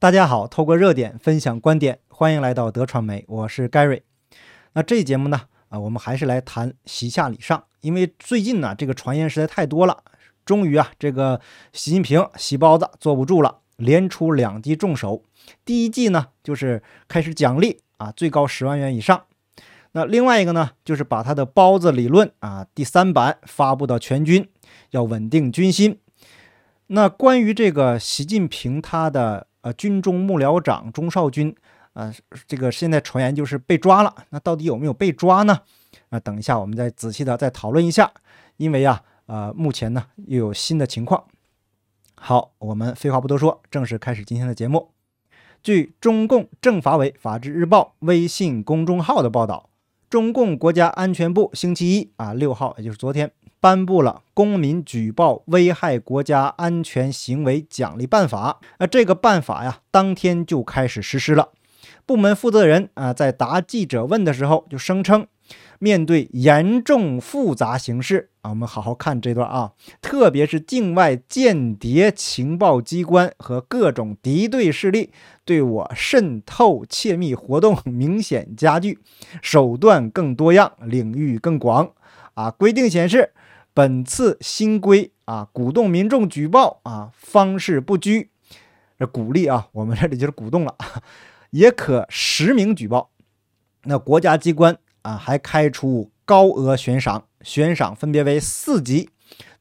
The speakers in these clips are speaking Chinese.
大家好，透过热点分享观点，欢迎来到德传媒，我是 Gary。那这一节目呢，啊，我们还是来谈习下礼上，因为最近呢，这个传言实在太多了。终于啊，这个习近平洗包子坐不住了，连出两记重手。第一记呢，就是开始奖励啊，最高十万元以上。那另外一个呢，就是把他的包子理论啊第三版发布到全军，要稳定军心。那关于这个习近平他的呃军中幕僚长钟少军，呃，这个现在传言就是被抓了。那到底有没有被抓呢？啊，等一下我们再仔细的再讨论一下。因为啊，呃，目前呢又有新的情况。好，我们废话不多说，正式开始今天的节目。据中共政法委法制日报微信公众号的报道。中共国家安全部星期一啊六号，也就是昨天，颁布了《公民举报危害国家安全行为奖励办法》。那这个办法呀，当天就开始实施了。部门负责人啊，在答记者问的时候，就声称。面对严重复杂形势啊，我们好好看这段啊，特别是境外间谍情报机关和各种敌对势力对我渗透窃密活动 明显加剧，手段更多样，领域更广啊。规定显示，本次新规啊，鼓动民众举报啊，方式不拘，这鼓励啊，我们这里就是鼓动了，也可实名举报。那国家机关。啊，还开出高额悬赏，悬赏分别为四级，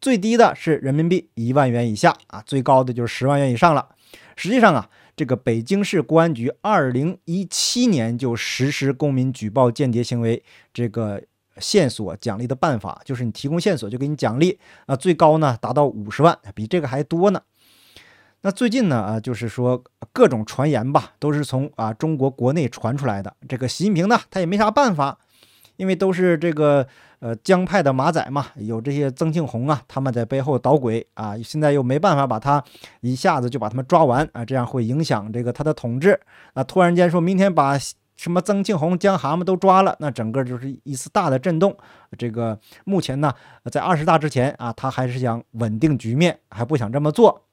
最低的是人民币一万元以下啊，最高的就是十万元以上了。实际上啊，这个北京市公安局二零一七年就实施公民举报间谍行为这个线索奖励的办法，就是你提供线索就给你奖励啊，最高呢达到五十万，比这个还多呢。那最近呢啊，就是说各种传言吧，都是从啊中国国内传出来的。这个习近平呢，他也没啥办法。因为都是这个呃江派的马仔嘛，有这些曾庆红啊，他们在背后捣鬼啊，现在又没办法把他一下子就把他们抓完啊，这样会影响这个他的统治啊。突然间说明天把什么曾庆红、江蛤蟆都抓了，那整个就是一次大的震动。这个目前呢，在二十大之前啊，他还是想稳定局面，还不想这么做。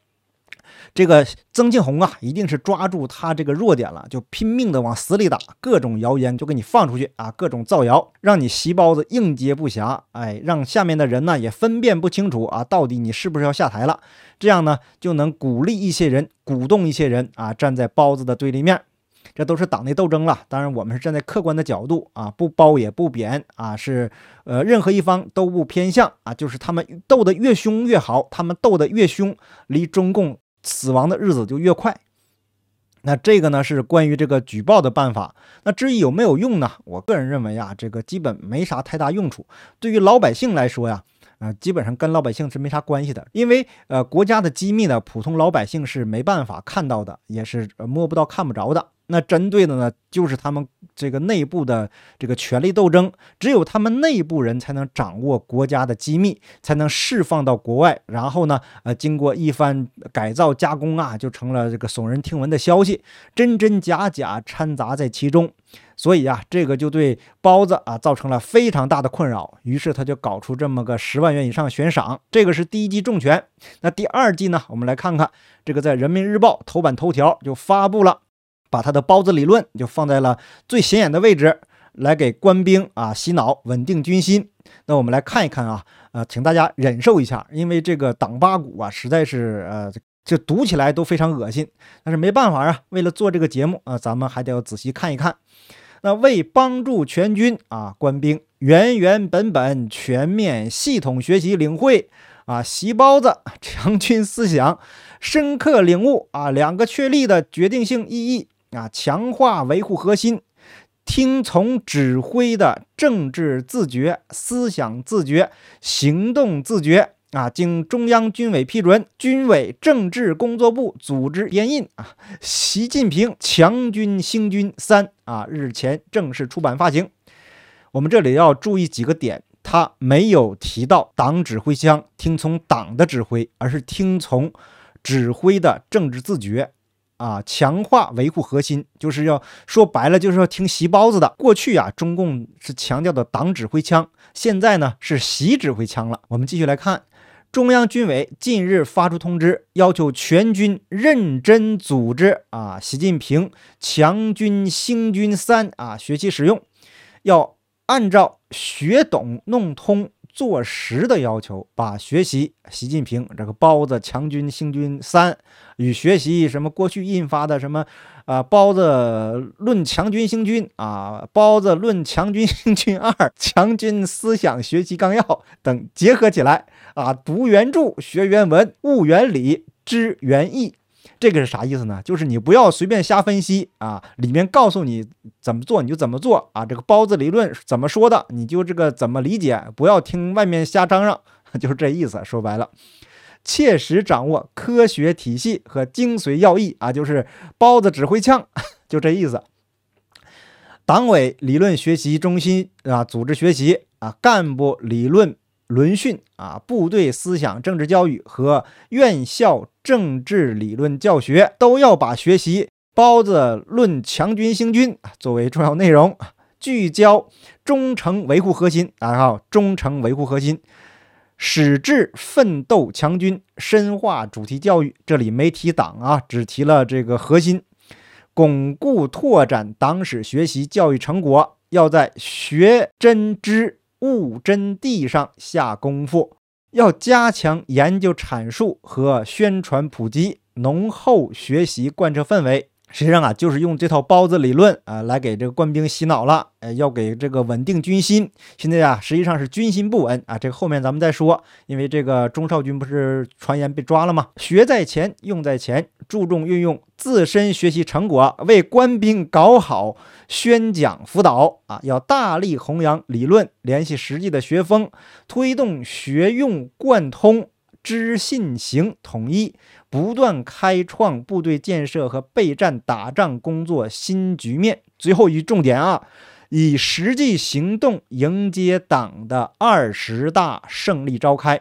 这个曾庆红啊，一定是抓住他这个弱点了，就拼命的往死里打，各种谣言就给你放出去啊，各种造谣，让你席包子应接不暇，哎，让下面的人呢也分辨不清楚啊，到底你是不是要下台了？这样呢，就能鼓励一些人，鼓动一些人啊，站在包子的对立面。这都是党内斗争了，当然我们是站在客观的角度啊，不褒也不贬啊，是呃任何一方都不偏向啊，就是他们斗得越凶越好，他们斗得越凶，离中共。死亡的日子就越快。那这个呢是关于这个举报的办法。那至于有没有用呢？我个人认为啊，这个基本没啥太大用处。对于老百姓来说呀，呃，基本上跟老百姓是没啥关系的。因为呃，国家的机密呢，普通老百姓是没办法看到的，也是摸不到、看不着的。那针对的呢，就是他们这个内部的这个权力斗争，只有他们内部人才能掌握国家的机密，才能释放到国外，然后呢，呃，经过一番改造加工啊，就成了这个耸人听闻的消息，真真假假掺杂在其中，所以啊，这个就对包子啊造成了非常大的困扰，于是他就搞出这么个十万元以上悬赏，这个是第一季重拳。那第二季呢，我们来看看这个在人民日报头版头条就发布了。把他的包子理论就放在了最显眼的位置，来给官兵啊洗脑，稳定军心。那我们来看一看啊，呃，请大家忍受一下，因为这个党八股啊，实在是呃，这读起来都非常恶心。但是没办法啊，为了做这个节目啊，咱们还得要仔细看一看。那为帮助全军啊官兵原原本本、全面系统学习领会啊习包子强军思想，深刻领悟啊两个确立的决定性意义。啊，强化维护核心，听从指挥的政治自觉、思想自觉、行动自觉啊！经中央军委批准，军委政治工作部组织编印啊，《习近平强军兴军三》啊，日前正式出版发行。我们这里要注意几个点，他没有提到党指挥枪听从党的指挥，而是听从指挥的政治自觉。啊，强化维护核心，就是要说白了，就是要听习包子的。过去啊，中共是强调的党指挥枪，现在呢是习指挥枪了。我们继续来看，中央军委近日发出通知，要求全军认真组织啊，习近平强军兴军三啊学习使用，要按照学懂弄通。做实的要求，把学习习近平这个包子强军兴军三与学习什么过去印发的什么啊包子论强军兴军啊包子论强军兴军二强军思想学习纲要等结合起来啊读原著学原文悟原理知原意。这个是啥意思呢？就是你不要随便瞎分析啊，里面告诉你怎么做你就怎么做啊。这个包子理论怎么说的，你就这个怎么理解，不要听外面瞎嚷嚷，就是这意思。说白了，切实掌握科学体系和精髓要义啊，就是包子指挥枪，就这意思。党委理论学习中心啊，组织学习啊，干部理论。轮训啊，部队思想政治教育和院校政治理论教学都要把学习包子论强军兴军作为重要内容，聚焦忠诚维护核心啊，忠诚维护核心，矢志奋斗强军，深化主题教育。这里没提党啊，只提了这个核心，巩固拓展党史学习教育成果，要在学真知。悟真谛上下功夫，要加强研究阐述和宣传普及，浓厚学习贯彻氛围。实际上啊，就是用这套包子理论啊，来给这个官兵洗脑了。呃，要给这个稳定军心。现在啊，实际上是军心不稳啊。这个后面咱们再说。因为这个钟少军不是传言被抓了吗？学在前，用在前，注重运用自身学习成果，为官兵搞好宣讲辅导啊。要大力弘扬理论联系实际的学风，推动学用贯通。知信行统一，不断开创部队建设和备战打仗工作新局面。最后一重点啊，以实际行动迎接党的二十大胜利召开，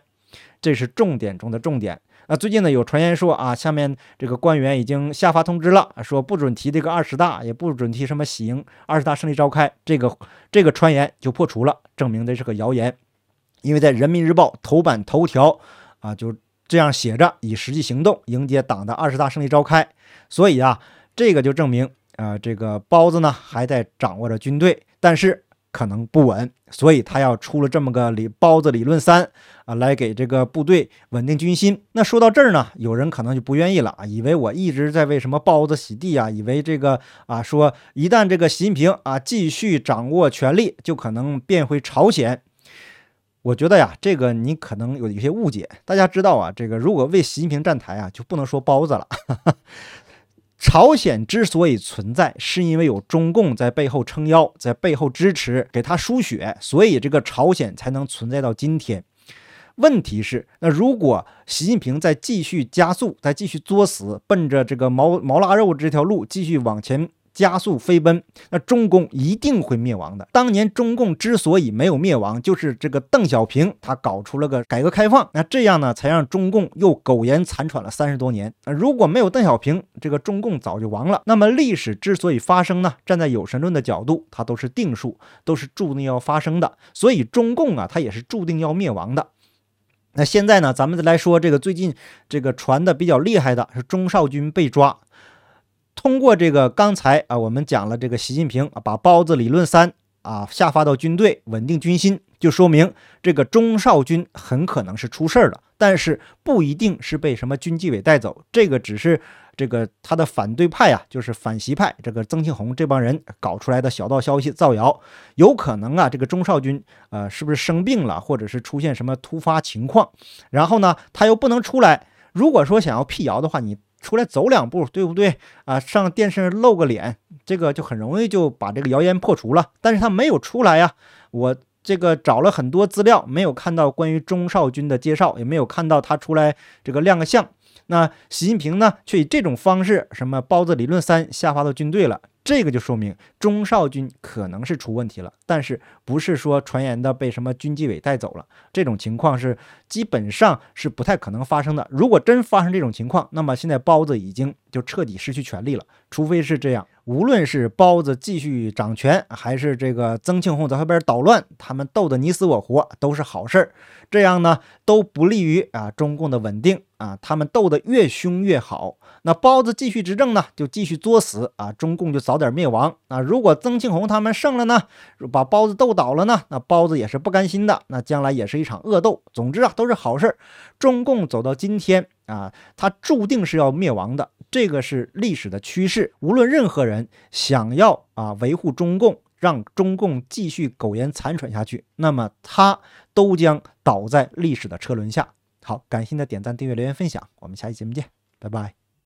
这是重点中的重点。那最近呢，有传言说啊，下面这个官员已经下发通知了，说不准提这个二十大，也不准提什么喜迎二十大胜利召开。这个这个传言就破除了，证明这是个谣言，因为在人民日报头版头条。啊，就这样写着，以实际行动迎接党的二十大胜利召开。所以啊，这个就证明，啊，这个包子呢还在掌握着军队，但是可能不稳，所以他要出了这么个理包子理论三啊，来给这个部队稳定军心。那说到这儿呢，有人可能就不愿意了啊，以为我一直在为什么包子洗地啊，以为这个啊说一旦这个习近平啊继续掌握权力，就可能变回朝鲜。我觉得呀，这个你可能有一些误解。大家知道啊，这个如果为习近平站台啊，就不能说包子了。朝鲜之所以存在，是因为有中共在背后撑腰，在背后支持，给他输血，所以这个朝鲜才能存在到今天。问题是，那如果习近平再继续加速，再继续作死，奔着这个毛毛腊肉这条路继续往前。加速飞奔，那中共一定会灭亡的。当年中共之所以没有灭亡，就是这个邓小平他搞出了个改革开放，那这样呢，才让中共又苟延残喘了三十多年。如果没有邓小平，这个中共早就亡了。那么历史之所以发生呢，站在有神论的角度，它都是定数，都是注定要发生的。所以中共啊，它也是注定要灭亡的。那现在呢，咱们再来说这个最近这个传的比较厉害的是钟少军被抓。通过这个刚才啊，我们讲了这个习近平啊，把包子理论三啊下发到军队，稳定军心，就说明这个钟少军很可能是出事儿了，但是不一定是被什么军纪委带走，这个只是这个他的反对派啊，就是反习派这个曾庆红这帮人搞出来的小道消息造谣，有可能啊，这个钟少军呃是不是生病了，或者是出现什么突发情况，然后呢他又不能出来，如果说想要辟谣的话，你。出来走两步，对不对啊？上电视露个脸，这个就很容易就把这个谣言破除了。但是他没有出来呀，我这个找了很多资料，没有看到关于钟少军的介绍，也没有看到他出来这个亮个相。那习近平呢，却以这种方式，什么包子理论三下发到军队了，这个就说明中少军可能是出问题了，但是不是说传言的被什么军纪委带走了？这种情况是基本上是不太可能发生的。如果真发生这种情况，那么现在包子已经就彻底失去权力了。除非是这样，无论是包子继续掌权，还是这个曾庆红在后边捣乱，他们斗得你死我活都是好事儿。这样呢都不利于啊中共的稳定啊，他们斗得越凶越好。那包子继续执政呢，就继续作死啊，中共就早点灭亡啊。如果曾庆红他们胜了呢，把包子斗倒了呢，那包子也是不甘心的，那将来也是一场恶斗。总之啊，都是好事儿。中共走到今天啊，它注定是要灭亡的，这个是历史的趋势。无论任何人想要啊维护中共，让中共继续苟延残喘下去，那么他都将倒在历史的车轮下。好，感谢您的点赞、订阅、留言、分享，我们下期节目见，拜拜。